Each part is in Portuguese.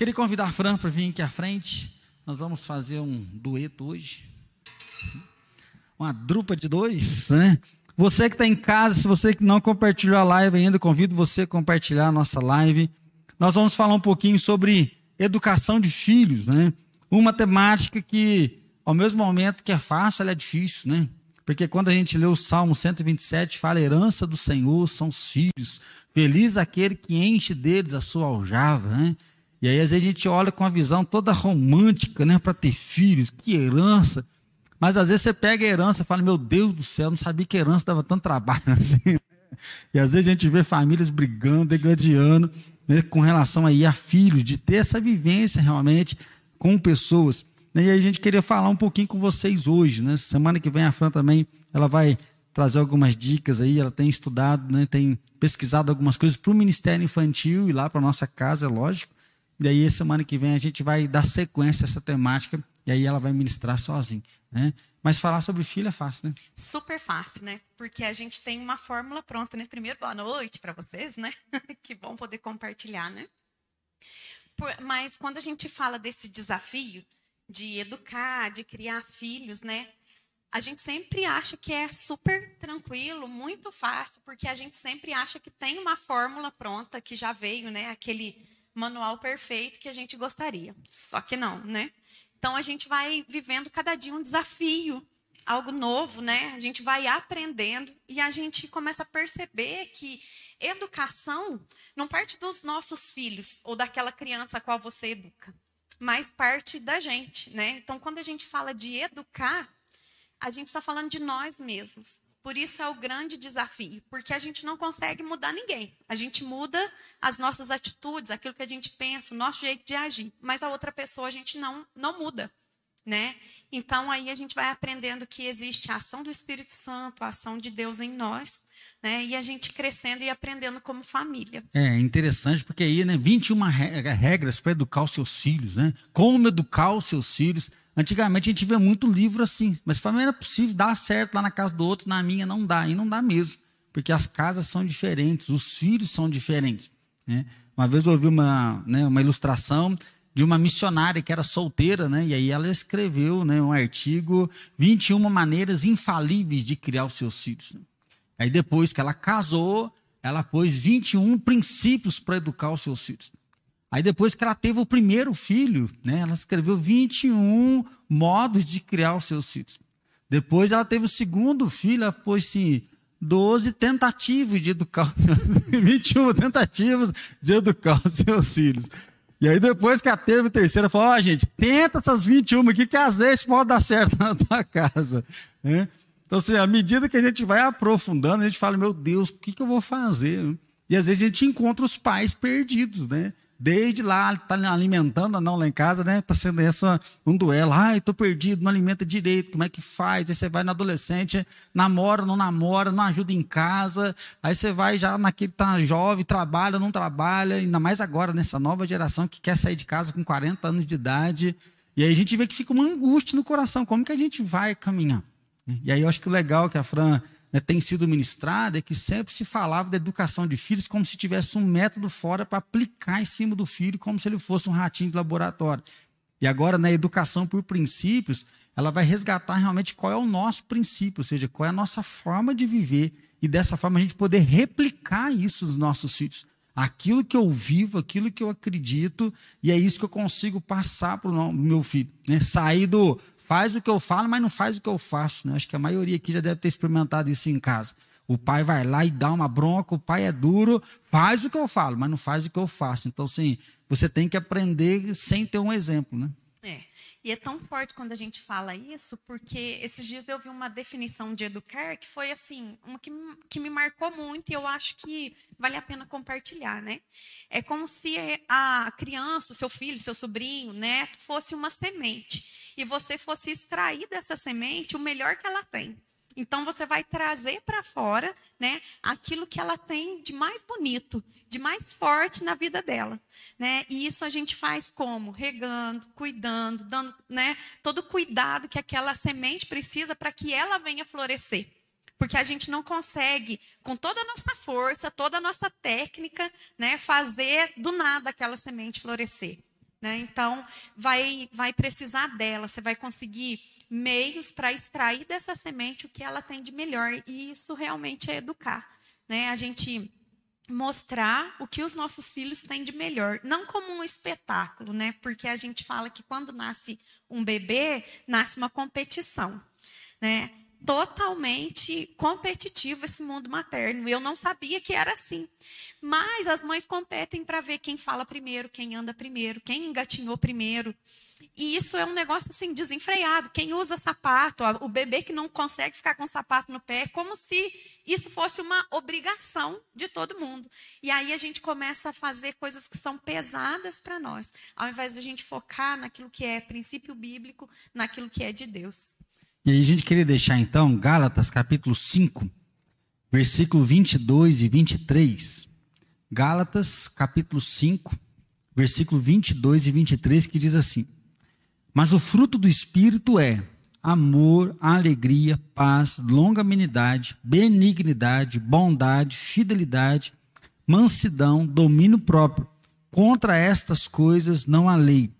Queria convidar a Fran para vir aqui à frente. Nós vamos fazer um dueto hoje. Uma drupa de dois, né? Você que está em casa, se você que não compartilhou a live ainda, convido você a compartilhar a nossa live. Nós vamos falar um pouquinho sobre educação de filhos, né? Uma temática que, ao mesmo momento que é fácil, ela é difícil, né? Porque quando a gente lê o Salmo 127, fala: herança do Senhor são os filhos, feliz aquele que enche deles a sua aljava, né? E aí, às vezes, a gente olha com uma visão toda romântica, né, para ter filhos, que herança. Mas às vezes você pega a herança e fala: Meu Deus do céu, não sabia que herança dava tanto trabalho assim. E às vezes a gente vê famílias brigando, degradando, né, com relação aí a filhos, de ter essa vivência realmente com pessoas. E aí a gente queria falar um pouquinho com vocês hoje. Né? Semana que vem a Fran também ela vai trazer algumas dicas aí. Ela tem estudado, né, tem pesquisado algumas coisas para o Ministério Infantil e lá para nossa casa, é lógico. E aí, semana que vem, a gente vai dar sequência a essa temática e aí ela vai ministrar sozinha. Né? Mas falar sobre filho é fácil, né? Super fácil, né? Porque a gente tem uma fórmula pronta, né? Primeiro, boa noite para vocês, né? que bom poder compartilhar, né? Por, mas quando a gente fala desse desafio de educar, de criar filhos, né? A gente sempre acha que é super tranquilo, muito fácil, porque a gente sempre acha que tem uma fórmula pronta que já veio, né? Aquele manual perfeito que a gente gostaria. Só que não, né? Então a gente vai vivendo cada dia um desafio, algo novo, né? A gente vai aprendendo e a gente começa a perceber que educação não parte dos nossos filhos ou daquela criança a qual você educa, mas parte da gente, né? Então quando a gente fala de educar, a gente está falando de nós mesmos. Por isso é o grande desafio, porque a gente não consegue mudar ninguém. A gente muda as nossas atitudes, aquilo que a gente pensa, o nosso jeito de agir, mas a outra pessoa a gente não não muda, né? Então aí a gente vai aprendendo que existe a ação do Espírito Santo, a ação de Deus em nós, né? E a gente crescendo e aprendendo como família. É interessante porque aí, né, 21 regras para educar os seus filhos, né? Como educar os seus filhos. Antigamente a gente vê muito livro assim, mas família não é possível dar certo lá na casa do outro, na minha não dá, e não dá mesmo, porque as casas são diferentes, os filhos são diferentes. Né? Uma vez eu ouvi uma, né, uma ilustração de uma missionária que era solteira, né, e aí ela escreveu né, um artigo 21 maneiras infalíveis de criar os seus filhos. Né? Aí depois que ela casou, ela pôs 21 princípios para educar os seus filhos. Aí depois que ela teve o primeiro filho, né, ela escreveu 21 modos de criar os seus filhos. Depois ela teve o segundo filho, ela pôs assim, 12 tentativas de educar, 21 tentativas de educar os seus filhos. E aí depois que ela teve o terceiro, ela falou, ó oh, gente, tenta essas 21 aqui que às vezes pode dar certo na tua casa. Né? Então, assim, à medida que a gente vai aprofundando, a gente fala, meu Deus, o que, que eu vou fazer? E às vezes a gente encontra os pais perdidos, né? Desde lá, está alimentando não lá em casa, né? Está sendo essa, um duelo. Ai, estou perdido, não alimenta direito, como é que faz? Aí você vai no adolescente, namora, não namora, não ajuda em casa. Aí você vai já naquele tá jovem, trabalha, não trabalha, ainda mais agora, nessa nova geração que quer sair de casa com 40 anos de idade. E aí a gente vê que fica uma angústia no coração. Como que a gente vai caminhar? E aí eu acho que o legal que a Fran né, tem sido ministrada é que sempre se falava da educação de filhos como se tivesse um método fora para aplicar em cima do filho, como se ele fosse um ratinho de laboratório. E agora, na educação por princípios, ela vai resgatar realmente qual é o nosso princípio, ou seja, qual é a nossa forma de viver, e dessa forma a gente poder replicar isso nos nossos filhos. Aquilo que eu vivo, aquilo que eu acredito, e é isso que eu consigo passar para o meu filho. Né? Sair do faz o que eu falo, mas não faz o que eu faço. Né? Acho que a maioria aqui já deve ter experimentado isso em casa. O pai vai lá e dá uma bronca, o pai é duro, faz o que eu falo, mas não faz o que eu faço. Então, assim, você tem que aprender sem ter um exemplo, né? É. E é tão forte quando a gente fala isso, porque esses dias eu vi uma definição de educar que foi assim, uma que, que me marcou muito e eu acho que vale a pena compartilhar, né? É como se a criança, o seu filho, seu sobrinho, neto, fosse uma semente e você fosse extrair dessa semente o melhor que ela tem. Então você vai trazer para fora, né, aquilo que ela tem de mais bonito, de mais forte na vida dela, né? E isso a gente faz como regando, cuidando, dando, né, todo cuidado que aquela semente precisa para que ela venha florescer. Porque a gente não consegue, com toda a nossa força, toda a nossa técnica, né, fazer do nada aquela semente florescer. Né? Então, vai, vai precisar dela, você vai conseguir meios para extrair dessa semente o que ela tem de melhor. E isso realmente é educar. Né? A gente mostrar o que os nossos filhos têm de melhor, não como um espetáculo, né? Porque a gente fala que quando nasce um bebê, nasce uma competição, né? Totalmente competitivo esse mundo materno. Eu não sabia que era assim. Mas as mães competem para ver quem fala primeiro, quem anda primeiro, quem engatinhou primeiro. E isso é um negócio assim desenfreado. Quem usa sapato, o bebê que não consegue ficar com sapato no pé, é como se isso fosse uma obrigação de todo mundo. E aí a gente começa a fazer coisas que são pesadas para nós, ao invés de a gente focar naquilo que é princípio bíblico, naquilo que é de Deus. E aí a gente queria deixar então Gálatas capítulo 5, versículo 22 e 23. Gálatas capítulo 5, versículo 22 e 23, que diz assim: Mas o fruto do Espírito é amor, alegria, paz, longanimidade, benignidade, bondade, fidelidade, mansidão, domínio próprio. Contra estas coisas não há lei.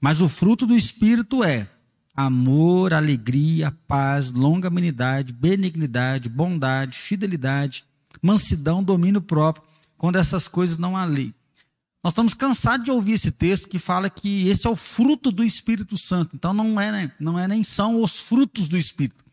Mas o fruto do Espírito é amor, alegria, paz, longanimidade, benignidade, bondade, fidelidade, mansidão, domínio próprio. Quando essas coisas não há lei. Nós estamos cansados de ouvir esse texto que fala que esse é o fruto do Espírito Santo. Então não é, né? não é nem são os frutos do Espírito.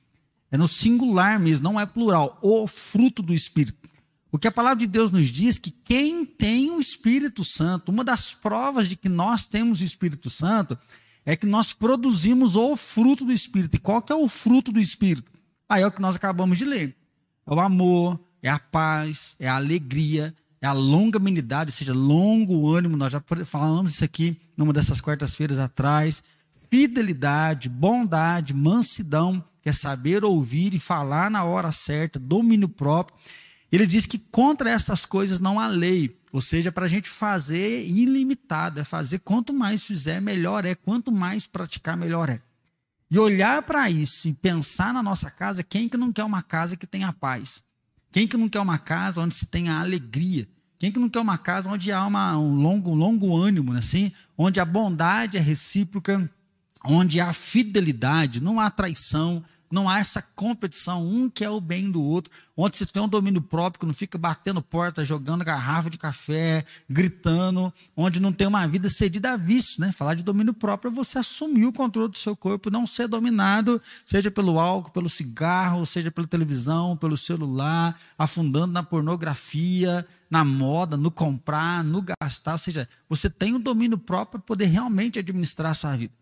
É no singular mesmo, não é plural. O fruto do Espírito. O que a palavra de Deus nos diz que quem tem o Espírito Santo, uma das provas de que nós temos o Espírito Santo é que nós produzimos o fruto do Espírito. E qual que é o fruto do Espírito? Aí é o que nós acabamos de ler. É o amor, é a paz, é a alegria, é a longanimidade, ou seja, longo ânimo. Nós já falamos isso aqui numa dessas quartas-feiras atrás. Fidelidade, bondade, mansidão, que é saber ouvir e falar na hora certa, domínio próprio. Ele diz que contra essas coisas não há lei. Ou seja, para a gente fazer ilimitado, é fazer quanto mais fizer, melhor é, quanto mais praticar, melhor é. E olhar para isso e pensar na nossa casa, quem que não quer uma casa que tenha paz? Quem que não quer uma casa onde se tenha alegria? Quem que não quer uma casa onde há uma, um longo, longo ânimo, né? assim? onde a bondade é recíproca, onde há fidelidade, não há traição, não há essa competição, um que é o bem do outro, onde você tem um domínio próprio, que não fica batendo porta, jogando garrafa de café, gritando, onde não tem uma vida cedida a vício, né? Falar de domínio próprio é você assumir o controle do seu corpo, não ser dominado, seja pelo álcool, pelo cigarro, seja pela televisão, pelo celular, afundando na pornografia, na moda, no comprar, no gastar, ou seja, você tem o domínio próprio para poder realmente administrar a sua vida.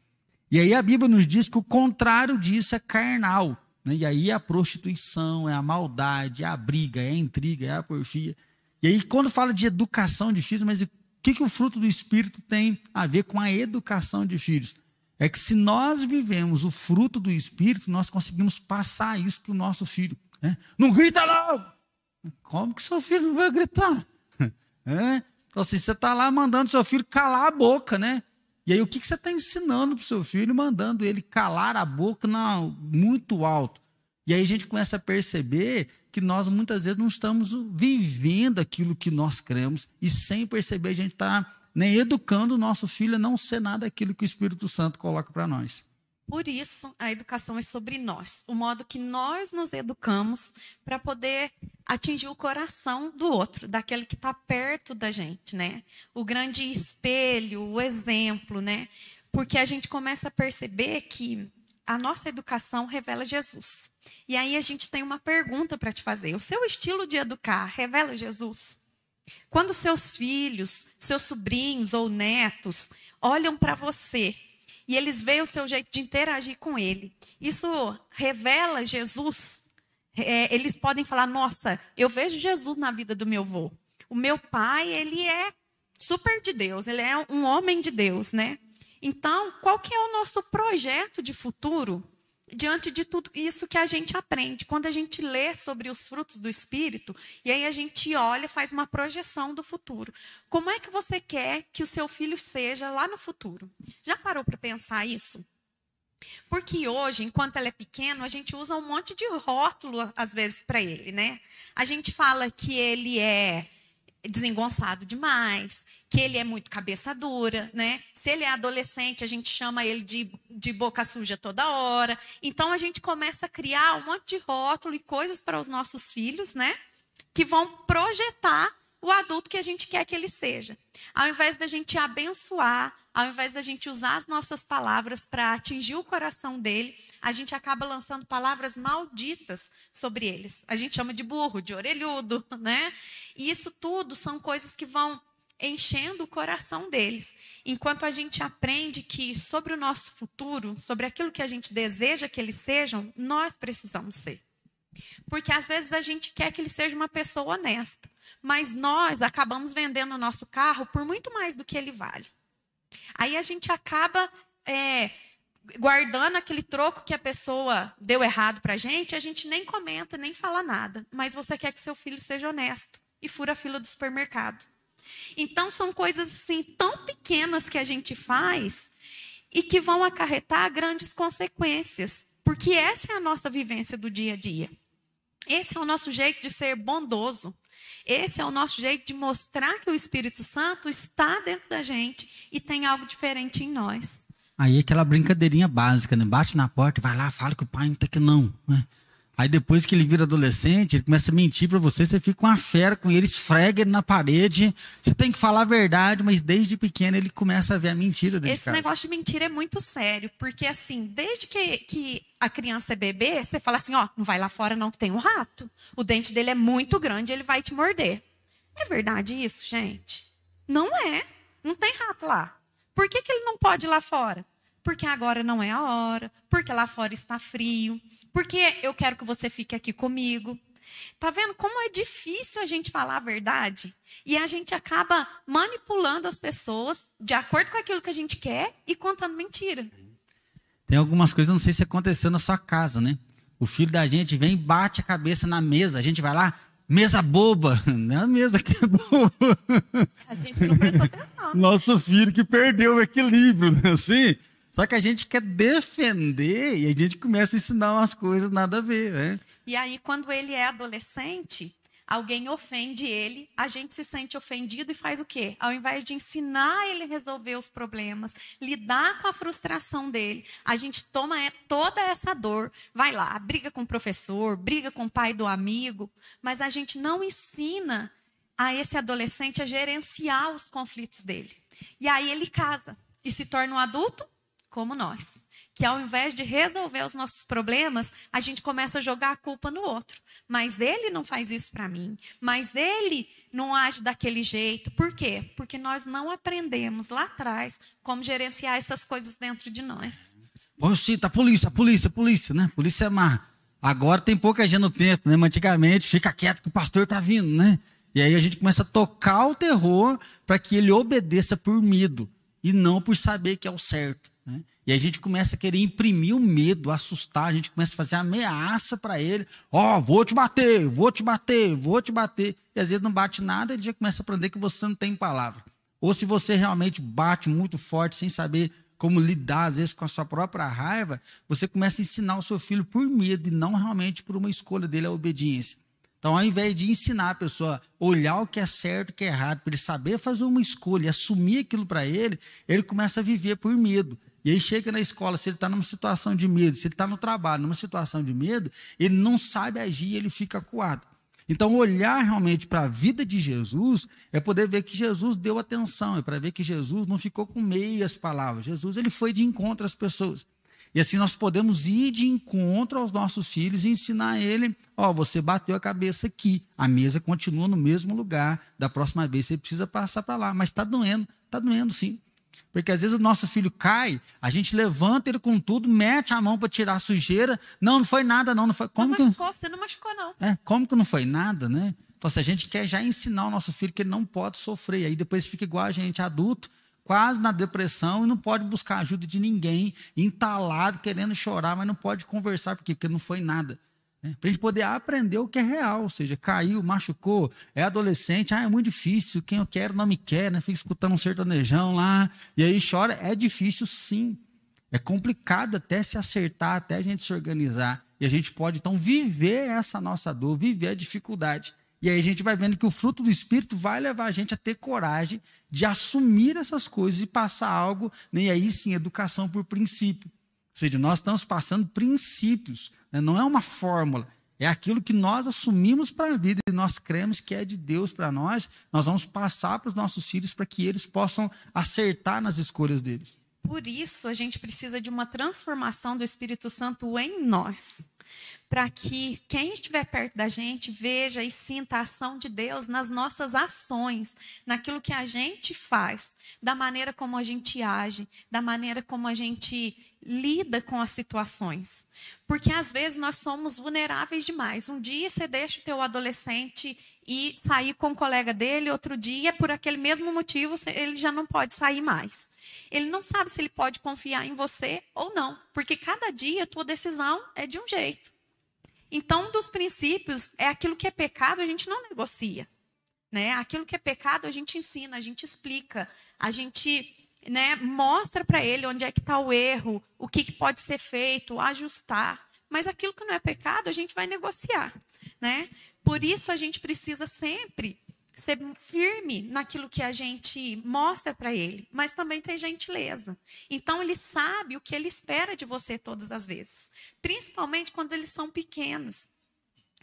E aí a Bíblia nos diz que o contrário disso é carnal. Né? E aí é a prostituição, é a maldade, é a briga, é a intriga, é a porfia. E aí, quando fala de educação de filhos, mas o que, que o fruto do Espírito tem a ver com a educação de filhos? É que se nós vivemos o fruto do Espírito, nós conseguimos passar isso para o nosso filho. Né? Não grita não! Como que seu filho vai gritar? É? Então, assim, você está lá mandando seu filho calar a boca, né? E aí, o que, que você está ensinando para o seu filho, mandando ele calar a boca não, muito alto? E aí a gente começa a perceber que nós muitas vezes não estamos vivendo aquilo que nós cremos, e sem perceber, a gente está nem educando o nosso filho a não ser nada aquilo que o Espírito Santo coloca para nós. Por isso, a educação é sobre nós, o modo que nós nos educamos para poder atingir o coração do outro, daquele que está perto da gente, né? O grande espelho, o exemplo, né? Porque a gente começa a perceber que a nossa educação revela Jesus. E aí a gente tem uma pergunta para te fazer: o seu estilo de educar revela Jesus? Quando seus filhos, seus sobrinhos ou netos olham para você e eles veem o seu jeito de interagir com ele. Isso revela Jesus. É, eles podem falar: Nossa, eu vejo Jesus na vida do meu avô. O meu pai, ele é super de Deus, ele é um homem de Deus, né? Então, qual que é o nosso projeto de futuro diante de tudo isso que a gente aprende. Quando a gente lê sobre os frutos do Espírito, e aí a gente olha, faz uma projeção do futuro. Como é que você quer que o seu filho seja lá no futuro? Já parou para pensar isso? Porque hoje, enquanto ele é pequeno, a gente usa um monte de rótulo, às vezes, para ele, né? A gente fala que ele é desengonçado demais, que ele é muito cabeça dura, né? Se ele é adolescente, a gente chama ele de, de boca suja toda hora. Então a gente começa a criar um monte de rótulo e coisas para os nossos filhos, né? Que vão projetar o adulto que a gente quer que ele seja. Ao invés da gente abençoar, ao invés da gente usar as nossas palavras para atingir o coração dele, a gente acaba lançando palavras malditas sobre eles. A gente chama de burro, de orelhudo, né? E isso tudo são coisas que vão enchendo o coração deles. Enquanto a gente aprende que sobre o nosso futuro, sobre aquilo que a gente deseja que eles sejam, nós precisamos ser. Porque às vezes a gente quer que ele seja uma pessoa honesta mas nós acabamos vendendo o nosso carro por muito mais do que ele vale. Aí a gente acaba é, guardando aquele troco que a pessoa deu errado para a gente, a gente nem comenta, nem fala nada. Mas você quer que seu filho seja honesto e fura a fila do supermercado. Então são coisas assim tão pequenas que a gente faz e que vão acarretar grandes consequências, porque essa é a nossa vivência do dia a dia. Esse é o nosso jeito de ser bondoso. Esse é o nosso jeito de mostrar que o Espírito Santo está dentro da gente e tem algo diferente em nós. Aí aquela brincadeirinha básica, né? Bate na porta, vai lá, fala que o pai não tá aqui não. Né? Aí depois que ele vira adolescente, ele começa a mentir para você, você fica uma fera com ele, esfrega ele na parede. Você tem que falar a verdade, mas desde pequeno ele começa a ver a mentira dele. Esse negócio de mentira é muito sério, porque assim, desde que, que a criança é bebê, você fala assim, ó, não vai lá fora não que tem um rato. O dente dele é muito grande, ele vai te morder. É verdade isso, gente? Não é. Não tem rato lá. Por que, que ele não pode ir lá fora? Porque agora não é a hora, porque lá fora está frio, porque eu quero que você fique aqui comigo. Tá vendo como é difícil a gente falar a verdade? E a gente acaba manipulando as pessoas de acordo com aquilo que a gente quer e contando mentira. Tem algumas coisas, não sei se aconteceu na sua casa, né? O filho da gente vem e bate a cabeça na mesa, a gente vai lá, mesa boba. Não é a mesa que é boba. A gente não prestou atenção. Nosso filho que perdeu o equilíbrio, né? Assim, só que a gente quer defender e a gente começa a ensinar umas coisas nada a ver, né? E aí, quando ele é adolescente, alguém ofende ele, a gente se sente ofendido e faz o quê? Ao invés de ensinar ele a resolver os problemas, lidar com a frustração dele, a gente toma toda essa dor, vai lá, briga com o professor, briga com o pai do amigo, mas a gente não ensina a esse adolescente a gerenciar os conflitos dele. E aí ele casa e se torna um adulto como nós. Que ao invés de resolver os nossos problemas, a gente começa a jogar a culpa no outro. Mas ele não faz isso para mim. Mas ele não age daquele jeito. Por quê? Porque nós não aprendemos lá atrás como gerenciar essas coisas dentro de nós. Põe sim, tá polícia, polícia, polícia, né? Polícia é má. Agora tem pouca gente no tempo, né? Mas antigamente, fica quieto que o pastor tá vindo, né? E aí a gente começa a tocar o terror para que ele obedeça por medo e não por saber que é o certo. Né? E a gente começa a querer imprimir o medo, assustar, a gente começa a fazer ameaça para ele. Ó, oh, vou te bater, vou te bater, vou te bater. E às vezes não bate nada, ele já começa a aprender que você não tem palavra. Ou se você realmente bate muito forte sem saber como lidar, às vezes, com a sua própria raiva, você começa a ensinar o seu filho por medo e não realmente por uma escolha dele, a obediência. Então, ao invés de ensinar a pessoa a olhar o que é certo e o que é errado, para ele saber fazer uma escolha e assumir aquilo para ele, ele começa a viver por medo. E aí chega na escola, se ele está numa situação de medo, se ele está no trabalho, numa situação de medo, ele não sabe agir ele fica acuado. Então, olhar realmente para a vida de Jesus é poder ver que Jesus deu atenção, é para ver que Jesus não ficou com meias palavras. Jesus ele foi de encontro às pessoas. E assim nós podemos ir de encontro aos nossos filhos e ensinar ele: ó, oh, você bateu a cabeça aqui, a mesa continua no mesmo lugar, da próxima vez você precisa passar para lá, mas está doendo, está doendo sim. Porque às vezes o nosso filho cai, a gente levanta ele com tudo, mete a mão para tirar a sujeira. Não, não foi nada, não. Não, foi... como não machucou, que... você não machucou, não. É, como que não foi nada, né? Então, se a gente quer já ensinar o nosso filho que ele não pode sofrer, aí depois fica igual a gente adulto, quase na depressão e não pode buscar ajuda de ninguém, entalado, querendo chorar, mas não pode conversar, porque, porque não foi nada. Né? Para a gente poder aprender o que é real, ou seja, caiu, machucou, é adolescente, ah, é muito difícil, quem eu quero não me quer, né? fica escutando um sertanejão lá, e aí chora. É difícil sim. É complicado até se acertar, até a gente se organizar. E a gente pode, então, viver essa nossa dor, viver a dificuldade. E aí a gente vai vendo que o fruto do Espírito vai levar a gente a ter coragem de assumir essas coisas e passar algo, nem né? aí sim, educação por princípio. Ou seja, nós estamos passando princípios? Não é uma fórmula, é aquilo que nós assumimos para a vida e nós cremos que é de Deus para nós, nós vamos passar para os nossos filhos para que eles possam acertar nas escolhas deles. Por isso, a gente precisa de uma transformação do Espírito Santo em nós para que quem estiver perto da gente veja e sinta a ação de Deus nas nossas ações, naquilo que a gente faz, da maneira como a gente age, da maneira como a gente lida com as situações. Porque às vezes nós somos vulneráveis demais. Um dia você deixa o teu adolescente e sair com um colega dele, outro dia, por aquele mesmo motivo, ele já não pode sair mais. Ele não sabe se ele pode confiar em você ou não, porque cada dia a tua decisão é de um jeito. Então, um dos princípios é aquilo que é pecado, a gente não negocia. Né? Aquilo que é pecado, a gente ensina, a gente explica, a gente né, mostra para ele onde é que está o erro, o que, que pode ser feito, ajustar. Mas aquilo que não é pecado, a gente vai negociar. Né? Por isso, a gente precisa sempre ser firme naquilo que a gente mostra para ele, mas também ter gentileza. Então ele sabe o que ele espera de você todas as vezes, principalmente quando eles são pequenos.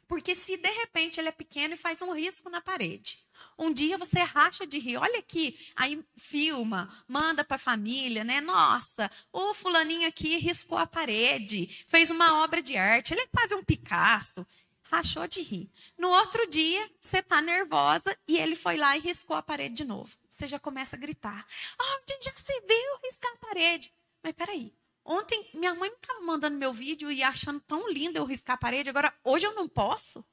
Porque se de repente ele é pequeno e faz um risco na parede, um dia você racha de rir, olha aqui, aí filma, manda para a família, né? Nossa, o fulaninho aqui riscou a parede, fez uma obra de arte, ele é quase um Picasso rachou de rir. No outro dia, você está nervosa e ele foi lá e riscou a parede de novo. Você já começa a gritar: Onde já se viu riscar a parede? Mas peraí, ontem minha mãe me estava mandando meu vídeo e achando tão lindo eu riscar a parede, agora hoje eu não posso?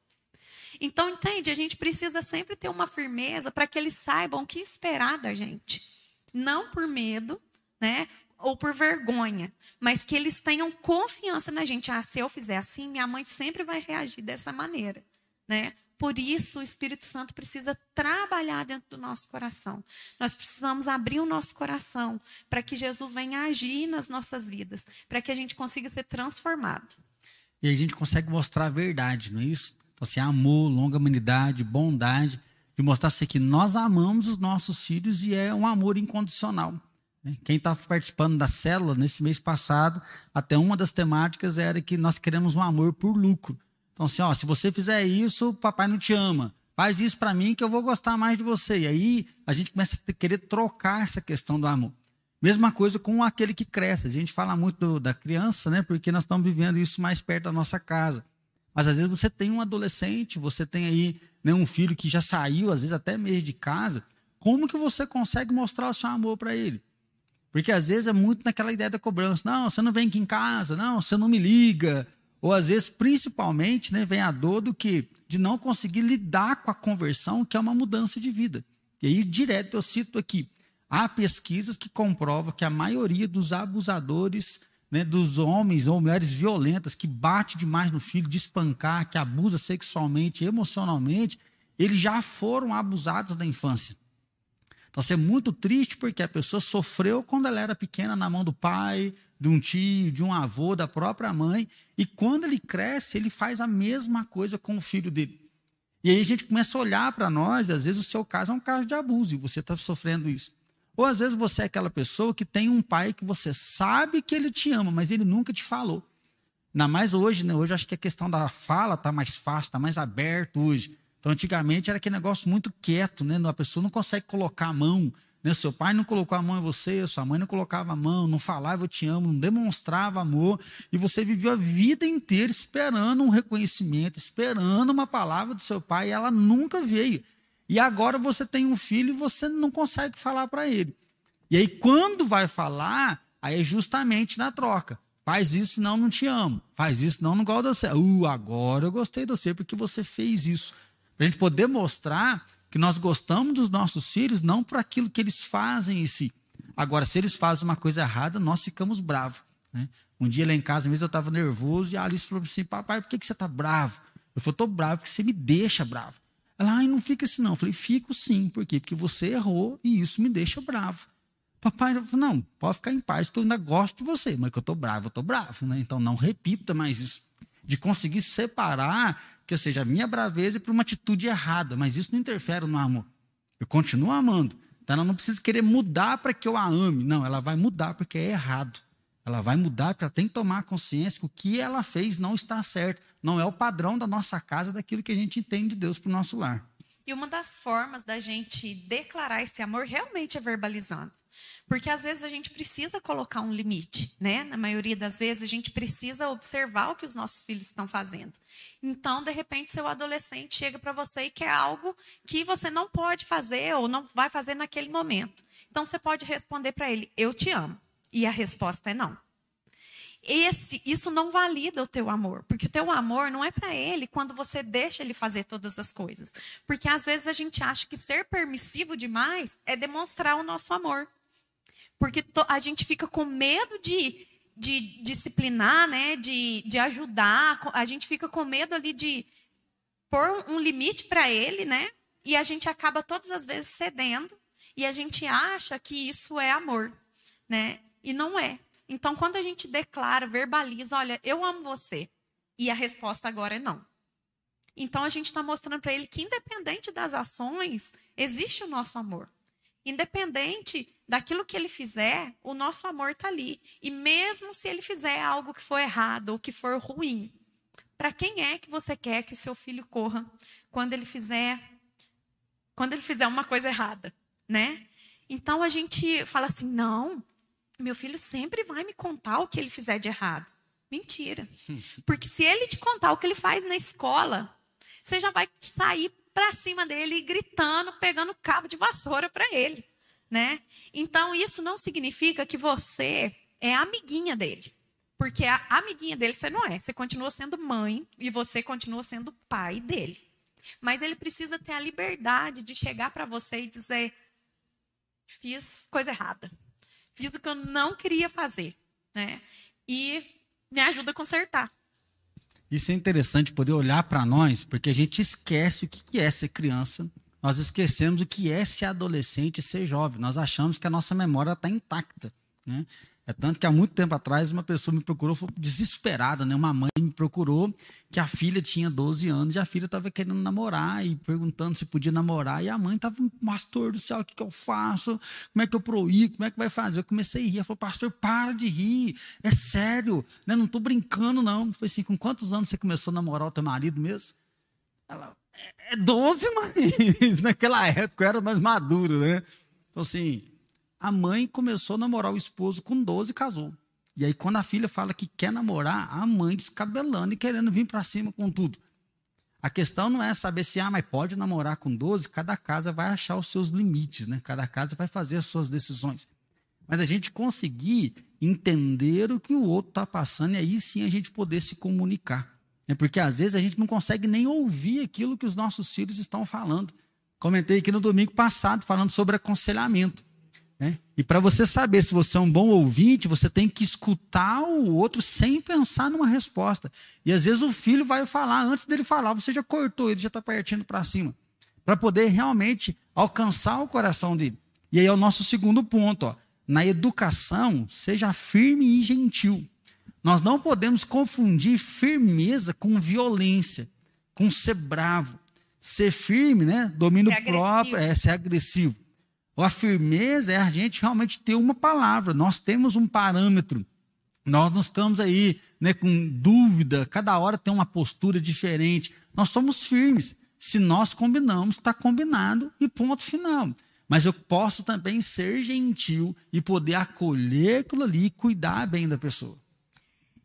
Então, entende? A gente precisa sempre ter uma firmeza para que eles saibam o que esperar da gente. Não por medo, né? ou por vergonha, mas que eles tenham confiança na gente. Ah, se eu fizer assim, minha mãe sempre vai reagir dessa maneira, né? Por isso, o Espírito Santo precisa trabalhar dentro do nosso coração. Nós precisamos abrir o nosso coração para que Jesus venha agir nas nossas vidas, para que a gente consiga ser transformado. E a gente consegue mostrar a verdade, não é isso? Então, assim, amor, longanimidade, bondade, de mostrar assim, que nós amamos os nossos filhos e é um amor incondicional. Quem está participando da célula nesse mês passado, até uma das temáticas era que nós queremos um amor por lucro. Então, assim, ó, se você fizer isso, o papai não te ama. Faz isso para mim que eu vou gostar mais de você. E aí a gente começa a querer trocar essa questão do amor. Mesma coisa com aquele que cresce. A gente fala muito do, da criança, né? Porque nós estamos vivendo isso mais perto da nossa casa. Mas às vezes você tem um adolescente, você tem aí né, um filho que já saiu, às vezes até mês de casa. Como que você consegue mostrar o seu amor para ele? Porque às vezes é muito naquela ideia da cobrança. Não, você não vem aqui em casa, não, você não me liga. Ou às vezes, principalmente, né, vem a dor do que? De não conseguir lidar com a conversão, que é uma mudança de vida. E aí, direto, eu cito aqui: há pesquisas que comprovam que a maioria dos abusadores, né, dos homens ou mulheres violentas, que bate demais no filho, de espancar, que abusa sexualmente, emocionalmente, eles já foram abusados na infância. Então, isso é muito triste porque a pessoa sofreu quando ela era pequena na mão do pai, de um tio, de um avô, da própria mãe, e quando ele cresce, ele faz a mesma coisa com o filho dele. E aí a gente começa a olhar para nós, às vezes o seu caso é um caso de abuso e você está sofrendo isso. Ou às vezes você é aquela pessoa que tem um pai que você sabe que ele te ama, mas ele nunca te falou. Ainda mais hoje, né? Hoje acho que a questão da fala está mais fácil, está mais aberto hoje. Então, antigamente era aquele negócio muito quieto, né? A pessoa não consegue colocar a mão. Né? Seu pai não colocou a mão em você, sua mãe não colocava a mão, não falava eu te amo, não demonstrava amor. E você viveu a vida inteira esperando um reconhecimento, esperando uma palavra do seu pai, e ela nunca veio. E agora você tem um filho e você não consegue falar para ele. E aí, quando vai falar, aí é justamente na troca. Faz isso, senão não te amo. Faz isso, senão não gosto de você. Uh, agora eu gostei de você porque você fez isso. Para a gente poder mostrar que nós gostamos dos nossos filhos não por aquilo que eles fazem em si. Agora, se eles fazem uma coisa errada, nós ficamos bravos. Né? Um dia lá em casa mesmo eu estava nervoso e a Alice falou assim: Papai, por que, que você está bravo? Eu falei: Estou bravo porque você me deixa bravo. Ela, ai, não fica assim não. Eu falei: Fico sim. Por quê? Porque você errou e isso me deixa bravo. Papai, não, pode ficar em paz, que eu ainda gosto de você, mas que eu estou bravo, eu estou bravo. Né? Então não repita mais isso. De conseguir separar que seja a minha braveza por uma atitude errada, mas isso não interfere no amor. Eu continuo amando. Então ela não precisa querer mudar para que eu a ame. Não, ela vai mudar porque é errado. Ela vai mudar porque ela tem que tomar consciência que o que ela fez não está certo. Não é o padrão da nossa casa, daquilo que a gente entende de Deus para o nosso lar. E uma das formas da gente declarar esse amor realmente é verbalizando. Porque às vezes a gente precisa colocar um limite, né? Na maioria das vezes a gente precisa observar o que os nossos filhos estão fazendo. Então, de repente, seu adolescente chega para você e quer algo que você não pode fazer ou não vai fazer naquele momento. Então, você pode responder para ele: "Eu te amo". E a resposta é não. Esse, isso não valida o teu amor, porque o teu amor não é para ele quando você deixa ele fazer todas as coisas. Porque às vezes a gente acha que ser permissivo demais é demonstrar o nosso amor. Porque a gente fica com medo de, de disciplinar, né? de, de ajudar, a gente fica com medo ali de pôr um limite para ele, né? E a gente acaba todas as vezes cedendo e a gente acha que isso é amor, né? E não é. Então, quando a gente declara, verbaliza, olha, eu amo você, e a resposta agora é não. Então, a gente está mostrando para ele que, independente das ações, existe o nosso amor. Independente daquilo que ele fizer, o nosso amor está ali. E mesmo se ele fizer algo que for errado ou que for ruim, para quem é que você quer que seu filho corra quando ele fizer quando ele fizer uma coisa errada, né? Então a gente fala assim: "Não, meu filho sempre vai me contar o que ele fizer de errado". Mentira. Porque se ele te contar o que ele faz na escola, você já vai sair para cima dele, gritando, pegando cabo de vassoura para ele, né? Então isso não significa que você é amiguinha dele. Porque a amiguinha dele você não é. Você continua sendo mãe e você continua sendo pai dele. Mas ele precisa ter a liberdade de chegar para você e dizer: fiz coisa errada. Fiz o que eu não queria fazer. Né? E me ajuda a consertar. Isso é interessante poder olhar para nós, porque a gente esquece o que é ser criança, nós esquecemos o que é ser adolescente e ser jovem. Nós achamos que a nossa memória está intacta. Né? É tanto que há muito tempo atrás uma pessoa me procurou, foi desesperada, né? Uma mãe me procurou que a filha tinha 12 anos e a filha estava querendo namorar e perguntando se podia namorar. E a mãe estava, pastor do céu, o que, que eu faço? Como é que eu proíbo? Como é que vai fazer? Eu comecei a rir. Ela falou, pastor, para de rir. É sério, né? Não estou brincando, não. Foi assim, com quantos anos você começou a namorar o teu marido mesmo? Ela, é 12, mas naquela época eu era mais maduro, né? Então, assim, a mãe começou a namorar o esposo com 12 e casou. E aí, quando a filha fala que quer namorar, a mãe descabelando e querendo vir para cima com tudo. A questão não é saber se, ah, mas pode namorar com 12, cada casa vai achar os seus limites, né? Cada casa vai fazer as suas decisões. Mas a gente conseguir entender o que o outro está passando e aí sim a gente poder se comunicar. É porque às vezes a gente não consegue nem ouvir aquilo que os nossos filhos estão falando. Comentei aqui no domingo passado falando sobre aconselhamento. Né? E para você saber se você é um bom ouvinte, você tem que escutar o outro sem pensar numa resposta. E às vezes o filho vai falar, antes dele falar, você já cortou, ele já está partindo para cima. Para poder realmente alcançar o coração dele. E aí é o nosso segundo ponto. Ó. Na educação, seja firme e gentil. Nós não podemos confundir firmeza com violência, com ser bravo. Ser firme, né? Domínio ser próprio, é ser agressivo. A firmeza é a gente realmente ter uma palavra. Nós temos um parâmetro. Nós não estamos aí né, com dúvida, cada hora tem uma postura diferente. Nós somos firmes. Se nós combinamos, está combinado e ponto final. Mas eu posso também ser gentil e poder acolher aquilo ali e cuidar bem da pessoa.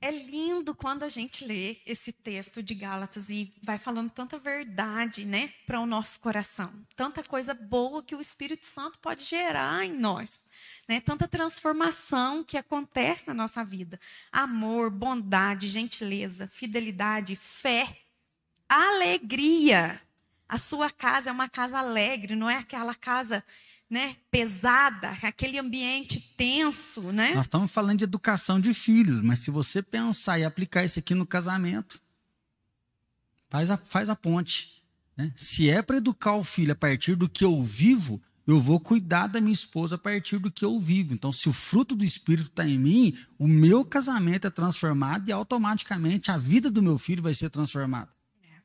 É lindo quando a gente lê esse texto de Gálatas e vai falando tanta verdade, né, para o nosso coração, tanta coisa boa que o Espírito Santo pode gerar em nós, né, tanta transformação que acontece na nossa vida, amor, bondade, gentileza, fidelidade, fé, alegria. A sua casa é uma casa alegre, não é aquela casa né, pesada, aquele ambiente tenso, né? Nós estamos falando de educação de filhos, mas se você pensar e aplicar isso aqui no casamento, faz a, faz a ponte. Né? Se é para educar o filho a partir do que eu vivo, eu vou cuidar da minha esposa a partir do que eu vivo. Então, se o fruto do Espírito está em mim, o meu casamento é transformado e automaticamente a vida do meu filho vai ser transformada. É.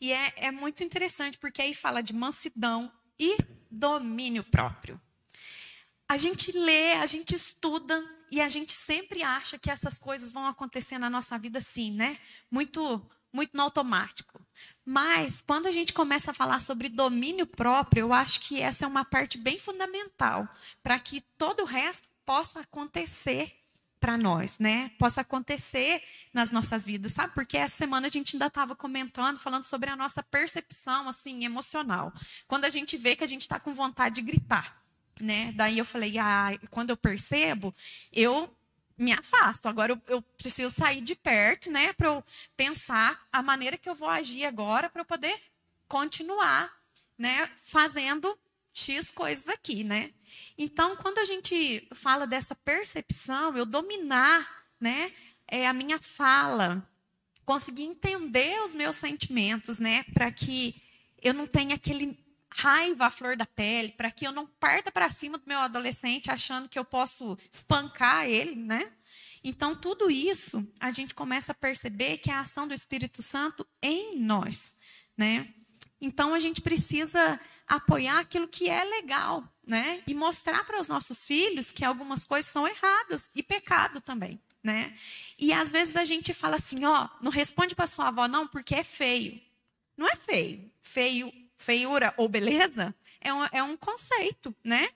E é, é muito interessante, porque aí fala de mansidão e domínio próprio. A gente lê, a gente estuda e a gente sempre acha que essas coisas vão acontecer na nossa vida sim, né? Muito muito no automático. Mas quando a gente começa a falar sobre domínio próprio, eu acho que essa é uma parte bem fundamental para que todo o resto possa acontecer para nós, né? Possa acontecer nas nossas vidas, sabe? Porque essa semana a gente ainda estava comentando, falando sobre a nossa percepção assim emocional. Quando a gente vê que a gente está com vontade de gritar, né? Daí eu falei, ah, quando eu percebo, eu me afasto. Agora eu, eu preciso sair de perto, né, para eu pensar a maneira que eu vou agir agora para eu poder continuar, né, fazendo X coisas aqui, né? Então, quando a gente fala dessa percepção, eu dominar, né, é a minha fala, conseguir entender os meus sentimentos, né, para que eu não tenha aquele raiva à flor da pele, para que eu não parta para cima do meu adolescente achando que eu posso espancar ele, né? Então, tudo isso a gente começa a perceber que é a ação do Espírito Santo em nós, né? Então, a gente precisa apoiar aquilo que é legal, né? E mostrar para os nossos filhos que algumas coisas são erradas e pecado também, né? E às vezes a gente fala assim, ó, não responde para sua avó não, porque é feio. Não é feio. Feio feiura ou beleza é um, é um conceito, né?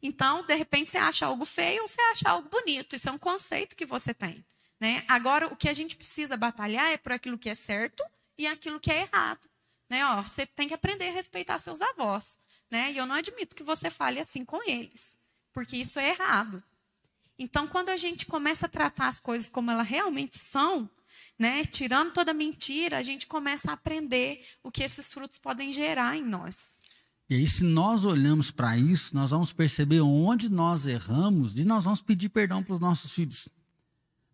Então, de repente, você acha algo feio ou você acha algo bonito. Isso é um conceito que você tem. Né? Agora, o que a gente precisa batalhar é por aquilo que é certo e aquilo que é errado. Né? Ó, você tem que aprender a respeitar seus avós. Né? E eu não admito que você fale assim com eles, porque isso é errado. Então, quando a gente começa a tratar as coisas como elas realmente são, né? Tirando toda mentira, a gente começa a aprender o que esses frutos podem gerar em nós. E aí, se nós olhamos para isso, nós vamos perceber onde nós erramos e nós vamos pedir perdão para os nossos filhos.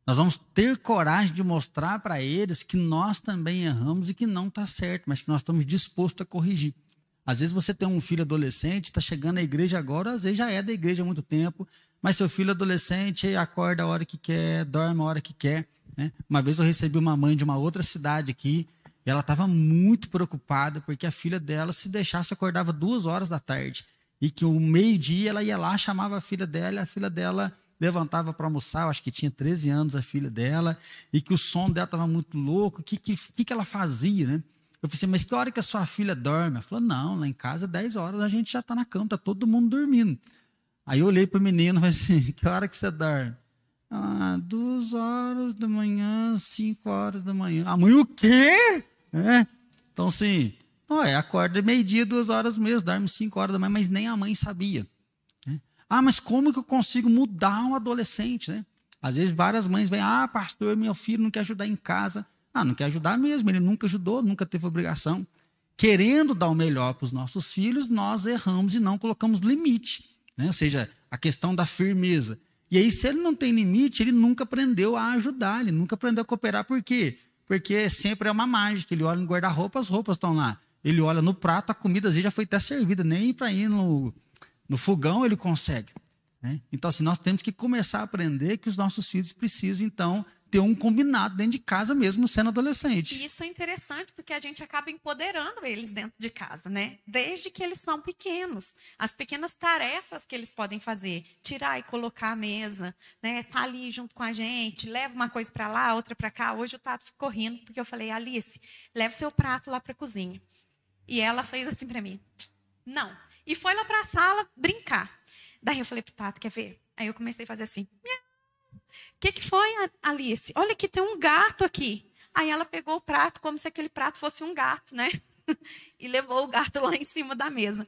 Nós vamos ter coragem de mostrar para eles que nós também erramos e que não está certo, mas que nós estamos dispostos a corrigir. Às vezes você tem um filho adolescente, está chegando à igreja agora, às vezes já é da igreja há muito tempo, mas seu filho adolescente acorda a hora que quer, dorme a hora que quer. Né? Uma vez eu recebi uma mãe de uma outra cidade aqui, e ela estava muito preocupada, porque a filha dela, se deixasse, acordava duas horas da tarde. E que o meio-dia ela ia lá, chamava a filha dela, e a filha dela levantava para almoçar, eu acho que tinha 13 anos a filha dela, e que o som dela estava muito louco, o que, que, que ela fazia, né? Eu falei assim, mas que hora que a sua filha dorme? Ela falou, não, lá em casa, 10 horas, a gente já está na cama, está todo mundo dormindo. Aí eu olhei para o menino e falei assim, que hora que você dorme? Ah, duas horas da manhã, cinco horas da manhã. Amanhã o quê? É. Então, assim, é, acorda meio-dia, duas horas mesmo, dorme cinco horas da manhã, mas nem a mãe sabia. Ah, mas como que eu consigo mudar um adolescente? Né? Às vezes várias mães vêm, ah, pastor, meu filho não quer ajudar em casa. Ah, não quer ajudar mesmo, ele nunca ajudou, nunca teve obrigação. Querendo dar o melhor para os nossos filhos, nós erramos e não colocamos limite. Né? Ou seja, a questão da firmeza. E aí, se ele não tem limite, ele nunca aprendeu a ajudar, ele nunca aprendeu a cooperar. Por quê? Porque sempre é uma mágica. Ele olha no guarda-roupa, as roupas estão lá. Ele olha no prato, a comida já foi até servida. Nem para ir no, no fogão ele consegue. Né? Então, assim, nós temos que começar a aprender que os nossos filhos precisam, então, ter um combinado dentro de casa mesmo sendo adolescente. Isso é interessante porque a gente acaba empoderando eles dentro de casa, né? Desde que eles são pequenos. As pequenas tarefas que eles podem fazer, tirar e colocar a mesa, né? Tá ali junto com a gente, leva uma coisa para lá, outra para cá. Hoje o Tato ficou rindo porque eu falei: "Alice, leve seu prato lá para cozinha". E ela fez assim para mim: "Não". E foi lá para a sala brincar. Daí eu falei pro Tato: "Quer ver?". Aí eu comecei a fazer assim: o que, que foi, Alice? Olha que tem um gato aqui. Aí ela pegou o prato como se aquele prato fosse um gato, né? e levou o gato lá em cima da mesa.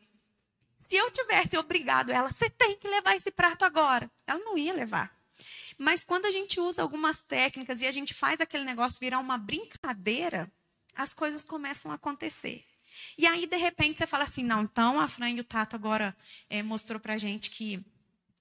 Se eu tivesse obrigado ela, você tem que levar esse prato agora, ela não ia levar. Mas quando a gente usa algumas técnicas e a gente faz aquele negócio virar uma brincadeira, as coisas começam a acontecer. E aí, de repente, você fala assim: não, então a Fran e o Tato agora é, mostrou pra gente que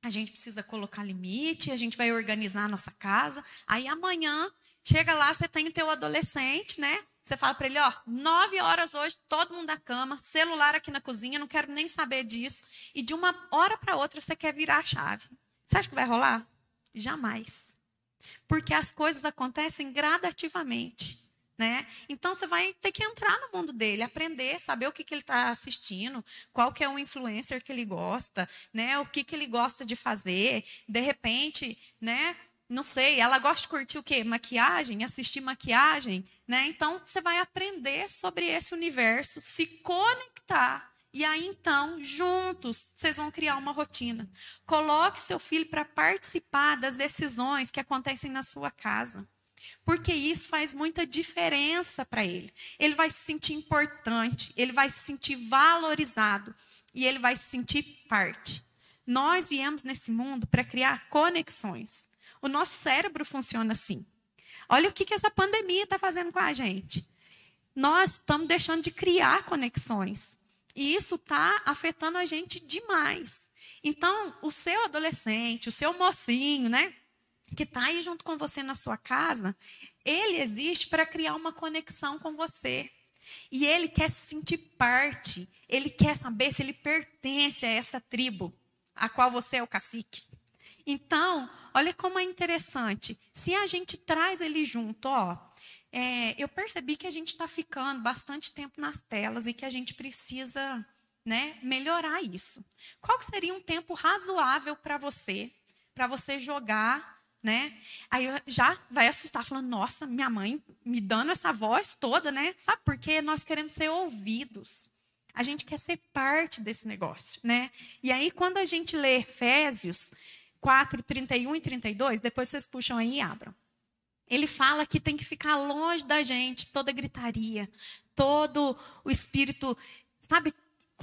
a gente precisa colocar limite, a gente vai organizar a nossa casa. Aí amanhã, chega lá, você tem o teu adolescente, né? Você fala para ele, ó, nove horas hoje, todo mundo da cama, celular aqui na cozinha, não quero nem saber disso. E de uma hora para outra você quer virar a chave. Você acha que vai rolar? Jamais. Porque as coisas acontecem gradativamente. Né? Então você vai ter que entrar no mundo dele, aprender, saber o que, que ele está assistindo, qual que é o influencer que ele gosta, né? O que, que ele gosta de fazer. De repente, né? Não sei, ela gosta de curtir o quê? Maquiagem, assistir maquiagem, né? Então você vai aprender sobre esse universo, se conectar e aí então, juntos, vocês vão criar uma rotina. Coloque seu filho para participar das decisões que acontecem na sua casa. Porque isso faz muita diferença para ele. Ele vai se sentir importante, ele vai se sentir valorizado e ele vai se sentir parte. Nós viemos nesse mundo para criar conexões. O nosso cérebro funciona assim. Olha o que, que essa pandemia está fazendo com a gente. Nós estamos deixando de criar conexões. E isso está afetando a gente demais. Então, o seu adolescente, o seu mocinho, né? Que está aí junto com você na sua casa, ele existe para criar uma conexão com você. E ele quer se sentir parte. Ele quer saber se ele pertence a essa tribo, a qual você é o cacique. Então, olha como é interessante. Se a gente traz ele junto, ó, é, eu percebi que a gente está ficando bastante tempo nas telas e que a gente precisa né, melhorar isso. Qual seria um tempo razoável para você, para você jogar, né? Aí já vai assustar, falando, nossa, minha mãe me dando essa voz toda, né? Sabe por quê? Nós queremos ser ouvidos. A gente quer ser parte desse negócio, né? E aí, quando a gente lê Efésios 4, 31 e 32, depois vocês puxam aí e abram. Ele fala que tem que ficar longe da gente toda gritaria, todo o espírito, sabe?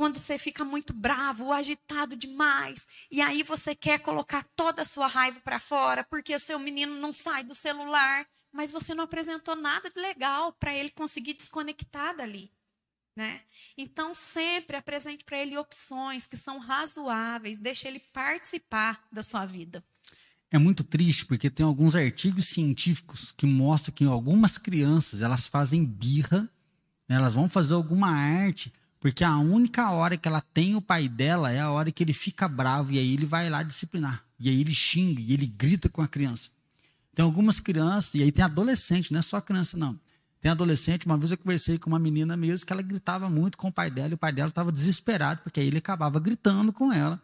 Quando você fica muito bravo, agitado demais, e aí você quer colocar toda a sua raiva para fora, porque o seu menino não sai do celular, mas você não apresentou nada de legal para ele conseguir desconectar dali. Né? Então, sempre apresente para ele opções que são razoáveis, deixe ele participar da sua vida. É muito triste porque tem alguns artigos científicos que mostram que algumas crianças elas fazem birra, né? elas vão fazer alguma arte, porque a única hora que ela tem o pai dela é a hora que ele fica bravo e aí ele vai lá disciplinar. E aí ele xinga e ele grita com a criança. Tem algumas crianças, e aí tem adolescente, não é só criança não. Tem adolescente, uma vez eu conversei com uma menina mesmo que ela gritava muito com o pai dela, e o pai dela estava desesperado, porque aí ele acabava gritando com ela.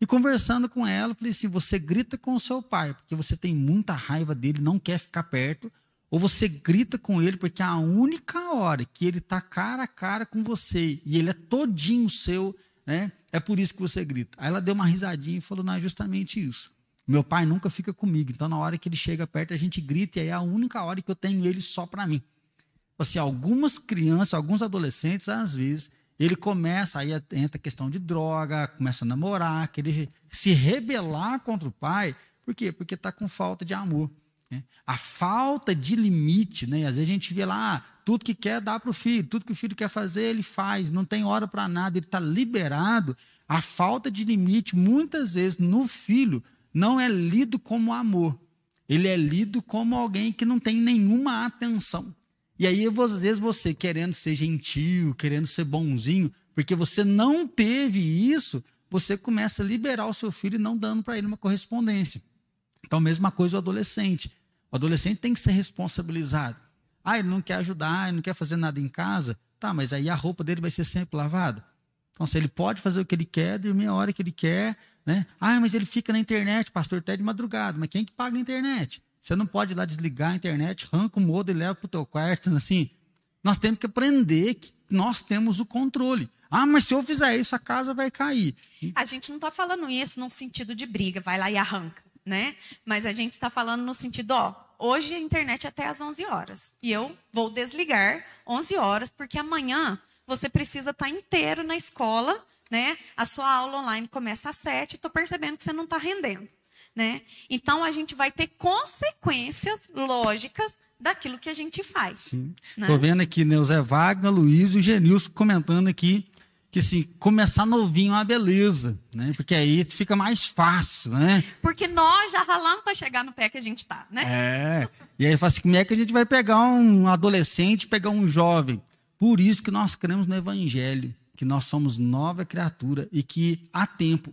E conversando com ela, falei assim: você grita com o seu pai, porque você tem muita raiva dele, não quer ficar perto, ou você grita com ele, porque a única hora que ele está cara a cara com você e ele é todinho seu, né? É por isso que você grita. Aí ela deu uma risadinha e falou: não, é justamente isso. Meu pai nunca fica comigo, então na hora que ele chega perto a gente grita e aí é a única hora que eu tenho ele só para mim. Assim, algumas crianças, alguns adolescentes, às vezes, ele começa, aí entra a questão de droga, começa a namorar, querer se rebelar contra o pai. Por quê? Porque está com falta de amor. Né? A falta de limite, né? às vezes a gente vê lá, ah, tudo que quer dá para o filho, tudo que o filho quer fazer, ele faz, não tem hora para nada, ele está liberado. A falta de limite, muitas vezes, no filho, não é lido como amor. Ele é lido como alguém que não tem nenhuma atenção. E aí, às vezes, você querendo ser gentil, querendo ser bonzinho, porque você não teve isso, você começa a liberar o seu filho não dando para ele uma correspondência. Então, mesma coisa o adolescente. O adolescente tem que ser responsabilizado. Ah, ele não quer ajudar, ele não quer fazer nada em casa. Tá, mas aí a roupa dele vai ser sempre lavada. Então, se ele pode fazer o que ele quer, dormir a hora que ele quer, né? Ah, mas ele fica na internet, pastor, até de madrugada. Mas quem que paga a internet? Você não pode ir lá desligar a internet, arranca o modo e leva para o teu quarto. Assim, nós temos que aprender que nós temos o controle. Ah, mas se eu fizer isso, a casa vai cair. A gente não está falando isso num sentido de briga, vai lá e arranca, né? Mas a gente está falando no sentido, ó, hoje a internet é até às 11 horas. E eu vou desligar 11 horas, porque amanhã você precisa estar tá inteiro na escola, né? A sua aula online começa às 7, estou percebendo que você não está rendendo. Né? Então a gente vai ter consequências lógicas daquilo que a gente faz. Estou né? vendo aqui né, o Zé Wagner, Luiz e o Genilson comentando aqui que assim, começar novinho é uma beleza, né? Porque aí fica mais fácil, né? Porque nós já ralamos para chegar no pé que a gente está, né? É. E aí fala assim, como é que a gente vai pegar um adolescente, pegar um jovem? Por isso que nós cremos no evangelho, que nós somos nova criatura e que há tempo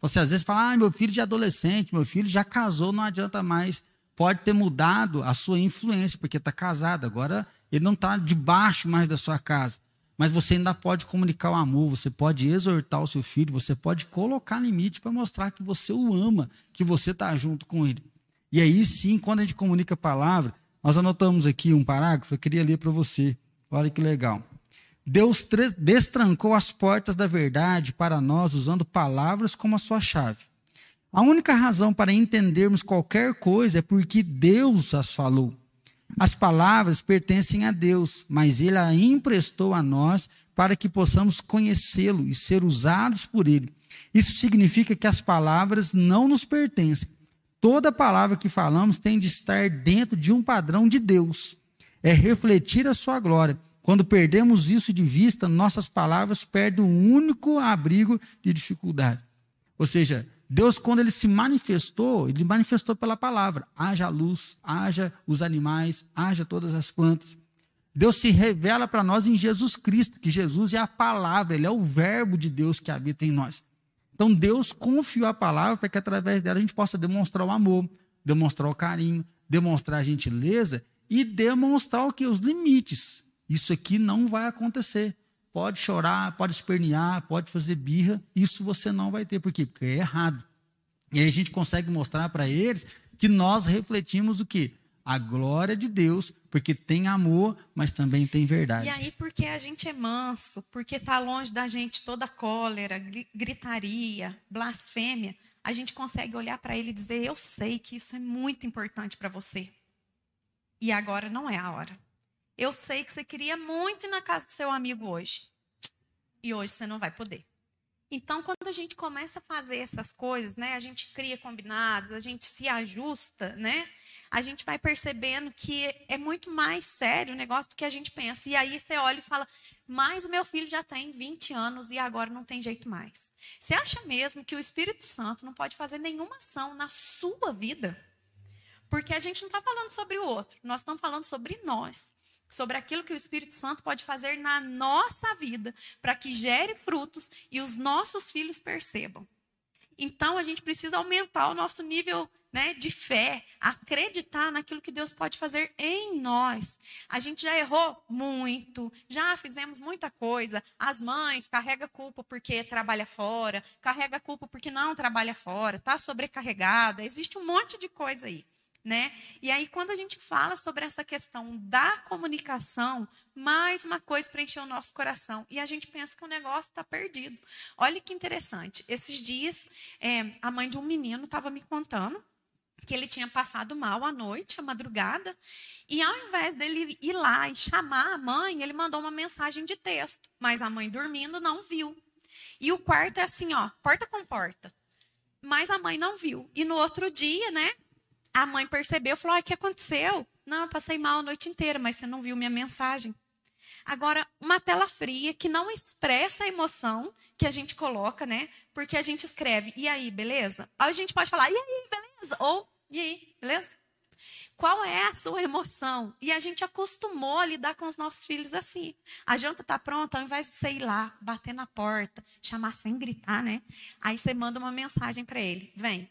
você às vezes fala, ah, meu filho já é adolescente, meu filho já casou, não adianta mais. Pode ter mudado a sua influência, porque está casado. Agora ele não está debaixo mais da sua casa. Mas você ainda pode comunicar o amor, você pode exortar o seu filho, você pode colocar limite para mostrar que você o ama, que você está junto com ele. E aí sim, quando a gente comunica a palavra, nós anotamos aqui um parágrafo, eu queria ler para você. Olha que legal. Deus destrancou as portas da verdade para nós usando palavras como a sua chave. A única razão para entendermos qualquer coisa é porque Deus as falou. As palavras pertencem a Deus, mas Ele a emprestou a nós para que possamos conhecê-lo e ser usados por Ele. Isso significa que as palavras não nos pertencem. Toda palavra que falamos tem de estar dentro de um padrão de Deus. É refletir a sua glória. Quando perdemos isso de vista, nossas palavras perdem o um único abrigo de dificuldade. Ou seja, Deus, quando ele se manifestou, ele manifestou pela palavra. Haja luz, haja os animais, haja todas as plantas. Deus se revela para nós em Jesus Cristo, que Jesus é a palavra, ele é o verbo de Deus que habita em nós. Então Deus confiou a palavra para que através dela a gente possa demonstrar o amor, demonstrar o carinho, demonstrar a gentileza e demonstrar o que? Os limites. Isso aqui não vai acontecer. Pode chorar, pode espernear, pode fazer birra, isso você não vai ter. Por quê? Porque é errado. E aí a gente consegue mostrar para eles que nós refletimos o quê? A glória de Deus, porque tem amor, mas também tem verdade. E aí, porque a gente é manso, porque está longe da gente toda cólera, gritaria, blasfêmia, a gente consegue olhar para ele e dizer: Eu sei que isso é muito importante para você. E agora não é a hora. Eu sei que você queria muito ir na casa do seu amigo hoje. E hoje você não vai poder. Então, quando a gente começa a fazer essas coisas, né, a gente cria combinados, a gente se ajusta, né, a gente vai percebendo que é muito mais sério o negócio do que a gente pensa. E aí você olha e fala, mas o meu filho já tem 20 anos e agora não tem jeito mais. Você acha mesmo que o Espírito Santo não pode fazer nenhuma ação na sua vida? Porque a gente não está falando sobre o outro, nós estamos falando sobre nós sobre aquilo que o Espírito Santo pode fazer na nossa vida, para que gere frutos e os nossos filhos percebam. Então, a gente precisa aumentar o nosso nível né, de fé, acreditar naquilo que Deus pode fazer em nós. A gente já errou muito, já fizemos muita coisa. As mães carregam culpa porque trabalha fora, carrega culpa porque não trabalha fora, está sobrecarregada. Existe um monte de coisa aí né? E aí, quando a gente fala sobre essa questão da comunicação, mais uma coisa preencheu o nosso coração. E a gente pensa que o negócio está perdido. Olha que interessante. Esses dias, é, a mãe de um menino estava me contando que ele tinha passado mal à noite, à madrugada, e ao invés dele ir lá e chamar a mãe, ele mandou uma mensagem de texto, mas a mãe dormindo não viu. E o quarto é assim, ó, porta com porta. Mas a mãe não viu. E no outro dia, né, a mãe percebeu falou: o que aconteceu? Não, eu passei mal a noite inteira, mas você não viu minha mensagem. Agora, uma tela fria que não expressa a emoção que a gente coloca, né? Porque a gente escreve, e aí, beleza? Aí a gente pode falar, e aí, beleza? Ou, e aí, beleza? Qual é a sua emoção? E a gente acostumou a lidar com os nossos filhos assim. A janta está pronta, ao invés de você ir lá, bater na porta, chamar sem gritar, né? Aí você manda uma mensagem para ele: vem,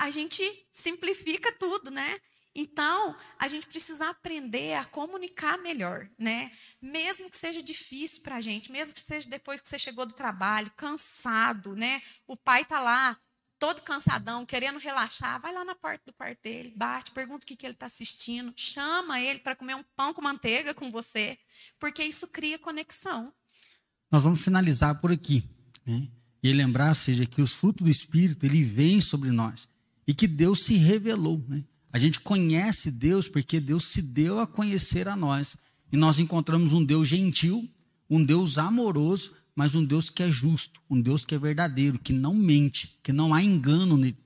a gente simplifica tudo, né? Então, a gente precisa aprender a comunicar melhor, né? Mesmo que seja difícil para a gente, mesmo que seja depois que você chegou do trabalho, cansado, né? O pai está lá, todo cansadão, querendo relaxar, vai lá na porta do quarto dele, bate, pergunta o que, que ele está assistindo, chama ele para comer um pão com manteiga com você, porque isso cria conexão. Nós vamos finalizar por aqui, né? E lembrar, seja, que os frutos do Espírito, ele vem sobre nós e que Deus se revelou. Né? A gente conhece Deus porque Deus se deu a conhecer a nós. E nós encontramos um Deus gentil, um Deus amoroso, mas um Deus que é justo, um Deus que é verdadeiro, que não mente, que não há engano nele.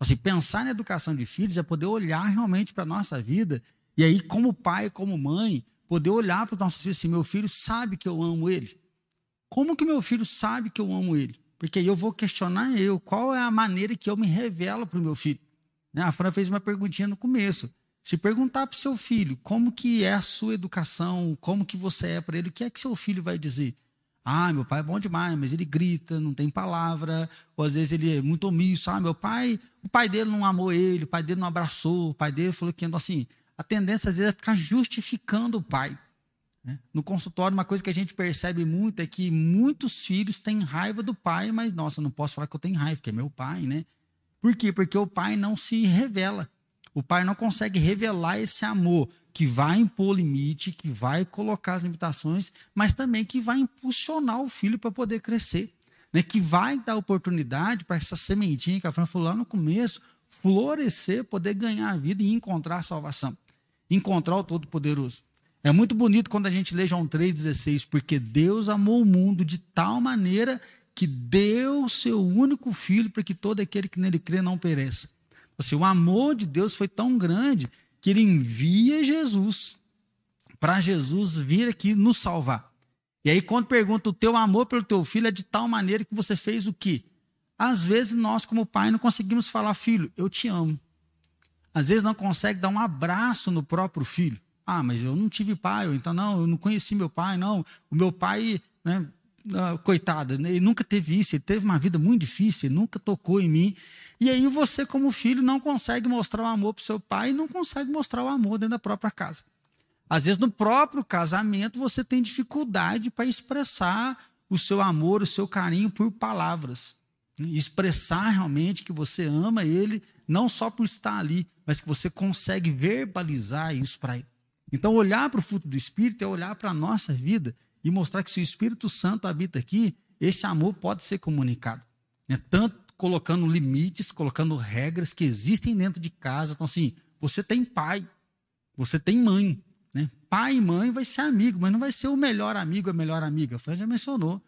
Assim, pensar na educação de filhos é poder olhar realmente para a nossa vida e aí, como pai, como mãe, poder olhar para os nossos filhos assim: meu filho sabe que eu amo ele. Como que meu filho sabe que eu amo ele? Porque eu vou questionar eu, qual é a maneira que eu me revelo para o meu filho. Né? A Fran fez uma perguntinha no começo. Se perguntar para o seu filho como que é a sua educação, como que você é para ele, o que é que seu filho vai dizer? Ah, meu pai é bom demais, mas ele grita, não tem palavra, ou às vezes ele é muito omisso. Ah, meu pai, o pai dele não amou ele, o pai dele não abraçou, o pai dele falou que assim. a tendência às vezes é ficar justificando o pai. Né? No consultório, uma coisa que a gente percebe muito é que muitos filhos têm raiva do pai, mas, nossa, não posso falar que eu tenho raiva, porque é meu pai, né? Por quê? Porque o pai não se revela. O pai não consegue revelar esse amor que vai impor limite, que vai colocar as limitações, mas também que vai impulsionar o filho para poder crescer. Né? Que vai dar oportunidade para essa sementinha que a Fran falou lá no começo, florescer, poder ganhar a vida e encontrar a salvação. Encontrar o Todo-Poderoso. É muito bonito quando a gente lê João 3,16, porque Deus amou o mundo de tal maneira que deu seu único filho para que todo aquele que nele crê não pereça. Assim, o amor de Deus foi tão grande que ele envia Jesus para Jesus vir aqui nos salvar. E aí, quando pergunta o teu amor pelo teu filho é de tal maneira que você fez o quê? Às vezes, nós, como pai, não conseguimos falar, filho, eu te amo. Às vezes, não consegue dar um abraço no próprio filho. Ah, mas eu não tive pai, ou então, não, eu não conheci meu pai, não. O meu pai, né, ah, coitada, né, ele nunca teve isso, ele teve uma vida muito difícil, ele nunca tocou em mim. E aí você, como filho, não consegue mostrar o amor para o seu pai e não consegue mostrar o amor dentro da própria casa. Às vezes, no próprio casamento, você tem dificuldade para expressar o seu amor, o seu carinho por palavras. Expressar realmente que você ama ele, não só por estar ali, mas que você consegue verbalizar isso para ele. Então, olhar para o fruto do Espírito é olhar para a nossa vida e mostrar que se o Espírito Santo habita aqui, esse amor pode ser comunicado. Né? Tanto colocando limites, colocando regras que existem dentro de casa. Então, assim, você tem pai, você tem mãe. Né? Pai e mãe vai ser amigo, mas não vai ser o melhor amigo, a melhor amiga. Fran já mencionou.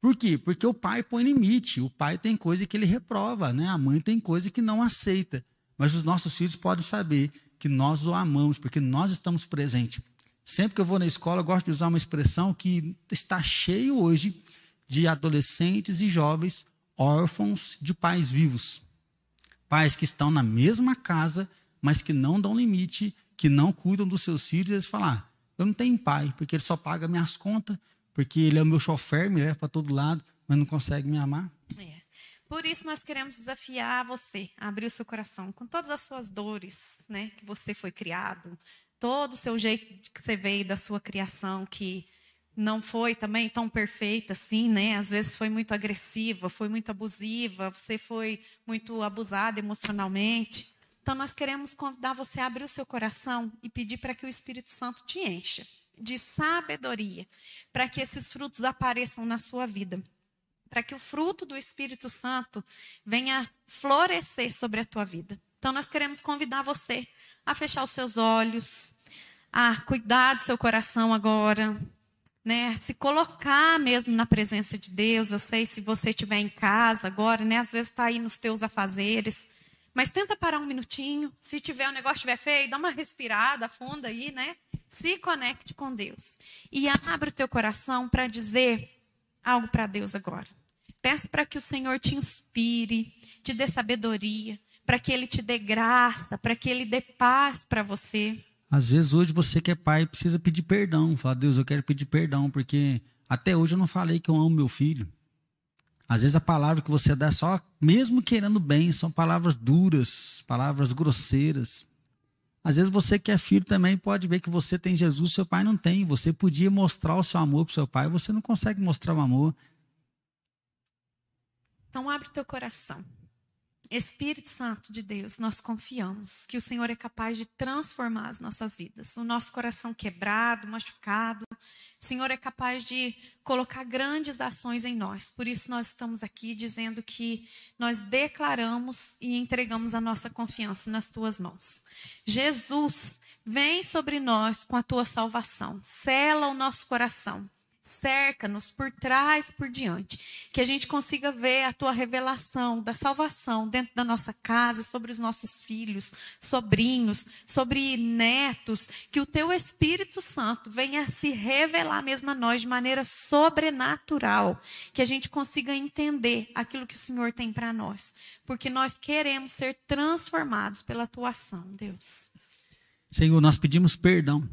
Por quê? Porque o pai põe limite, o pai tem coisa que ele reprova, né? a mãe tem coisa que não aceita. Mas os nossos filhos podem saber que nós o amamos, porque nós estamos presentes. Sempre que eu vou na escola, eu gosto de usar uma expressão que está cheio hoje de adolescentes e jovens órfãos de pais vivos. Pais que estão na mesma casa, mas que não dão limite, que não cuidam dos seus filhos, eles falam: ah, eu não tenho pai, porque ele só paga minhas contas, porque ele é o meu chofer, me leva para todo lado, mas não consegue me amar. É. Por isso nós queremos desafiar você a abrir o seu coração com todas as suas dores, né, que você foi criado, todo o seu jeito que você veio da sua criação, que não foi também tão perfeita assim, né? Às vezes foi muito agressiva, foi muito abusiva, você foi muito abusada emocionalmente. Então nós queremos convidar você a abrir o seu coração e pedir para que o Espírito Santo te encha de sabedoria, para que esses frutos apareçam na sua vida. Para que o fruto do Espírito Santo venha florescer sobre a tua vida. Então nós queremos convidar você a fechar os seus olhos, a cuidar do seu coração agora, né, se colocar mesmo na presença de Deus. Eu sei se você estiver em casa agora, né, às vezes está aí nos teus afazeres, mas tenta parar um minutinho. Se tiver o um negócio estiver feio, dá uma respirada funda aí, né? Se conecte com Deus e abre o teu coração para dizer algo para Deus agora. Peça para que o Senhor te inspire, te dê sabedoria, para que Ele te dê graça, para que Ele dê paz para você. Às vezes hoje você que é pai precisa pedir perdão. Fala, Deus, eu quero pedir perdão, porque até hoje eu não falei que eu amo meu filho. Às vezes a palavra que você dá só, mesmo querendo bem, são palavras duras, palavras grosseiras. Às vezes você que é filho também pode ver que você tem Jesus, seu pai não tem. Você podia mostrar o seu amor para o seu pai, você não consegue mostrar o amor. Então abre teu coração. Espírito Santo de Deus, nós confiamos que o Senhor é capaz de transformar as nossas vidas. O nosso coração quebrado, machucado, o Senhor é capaz de colocar grandes ações em nós. Por isso nós estamos aqui dizendo que nós declaramos e entregamos a nossa confiança nas tuas mãos. Jesus, vem sobre nós com a tua salvação. Sela o nosso coração cerca-nos por trás e por diante. Que a gente consiga ver a tua revelação da salvação dentro da nossa casa, sobre os nossos filhos, sobrinhos, sobre netos. Que o teu Espírito Santo venha se revelar mesmo a nós de maneira sobrenatural. Que a gente consiga entender aquilo que o Senhor tem para nós. Porque nós queremos ser transformados pela tua ação, Deus. Senhor, nós pedimos perdão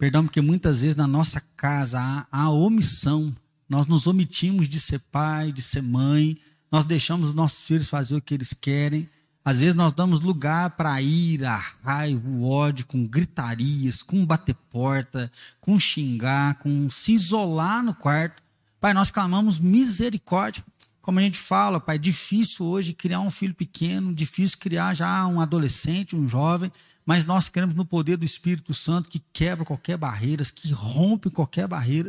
Perdão, porque muitas vezes na nossa casa há, há omissão. Nós nos omitimos de ser pai, de ser mãe. Nós deixamos os nossos filhos fazer o que eles querem. Às vezes nós damos lugar para a ira, a raiva, o ódio, com gritarias, com bater porta, com xingar, com se isolar no quarto. Pai, nós clamamos misericórdia. Como a gente fala, Pai, difícil hoje criar um filho pequeno, difícil criar já um adolescente, um jovem, mas nós queremos no poder do Espírito Santo que quebra qualquer barreira, que rompe qualquer barreira.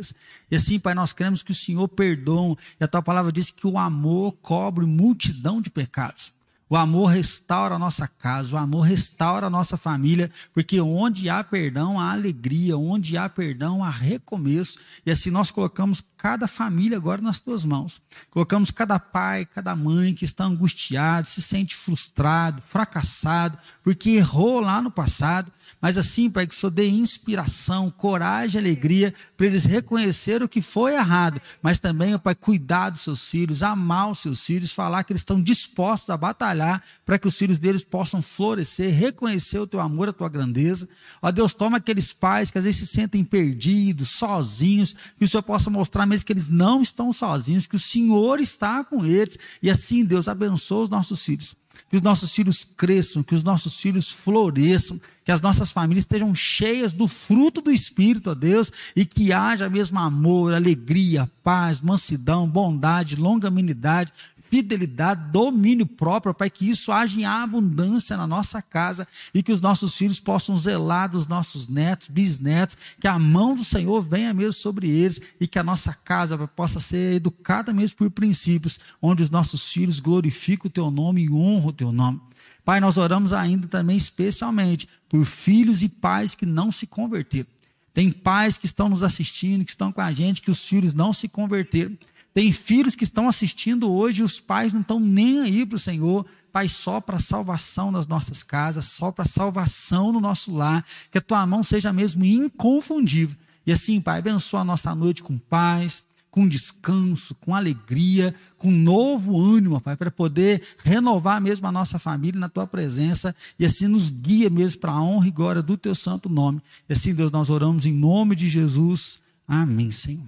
E assim, Pai, nós queremos que o Senhor perdoe. E a tua palavra diz que o amor cobre multidão de pecados. O amor restaura a nossa casa, o amor restaura a nossa família, porque onde há perdão, há alegria, onde há perdão, há recomeço. E assim nós colocamos cada família agora nas tuas mãos. Colocamos cada pai, cada mãe que está angustiado, se sente frustrado, fracassado, porque errou lá no passado. Mas assim, Pai, que o Senhor dê inspiração, coragem, alegria, para eles reconhecer o que foi errado, mas também, Pai, cuidar dos seus filhos, amar os seus filhos, falar que eles estão dispostos a batalhar para que os filhos deles possam florescer, reconhecer o teu amor, a tua grandeza. Ó Deus, toma aqueles pais que às vezes se sentem perdidos, sozinhos, que o Senhor possa mostrar mesmo que eles não estão sozinhos, que o Senhor está com eles. E assim, Deus, abençoa os nossos filhos que os nossos filhos cresçam, que os nossos filhos floresçam, que as nossas famílias estejam cheias do fruto do Espírito, ó Deus, e que haja mesmo amor, alegria, paz, mansidão, bondade, longanimidade, fidelidade, domínio próprio, Pai, que isso haja em abundância na nossa casa e que os nossos filhos possam zelar dos nossos netos, bisnetos, que a mão do Senhor venha mesmo sobre eles e que a nossa casa possa ser educada mesmo por princípios, onde os nossos filhos glorificam o teu nome e honram o teu nome. Pai, nós oramos ainda também especialmente por filhos e pais que não se converteram. Tem pais que estão nos assistindo, que estão com a gente, que os filhos não se converteram. Tem filhos que estão assistindo hoje e os pais não estão nem aí para o Senhor. Pai, só para a salvação das nossas casas, só para a salvação no nosso lar, que a tua mão seja mesmo inconfundível. E assim, Pai, abençoa a nossa noite com paz, com descanso, com alegria, com novo ânimo, Pai, para poder renovar mesmo a nossa família na tua presença e assim nos guia mesmo para a honra e glória do teu santo nome. E assim, Deus, nós oramos em nome de Jesus. Amém, Senhor.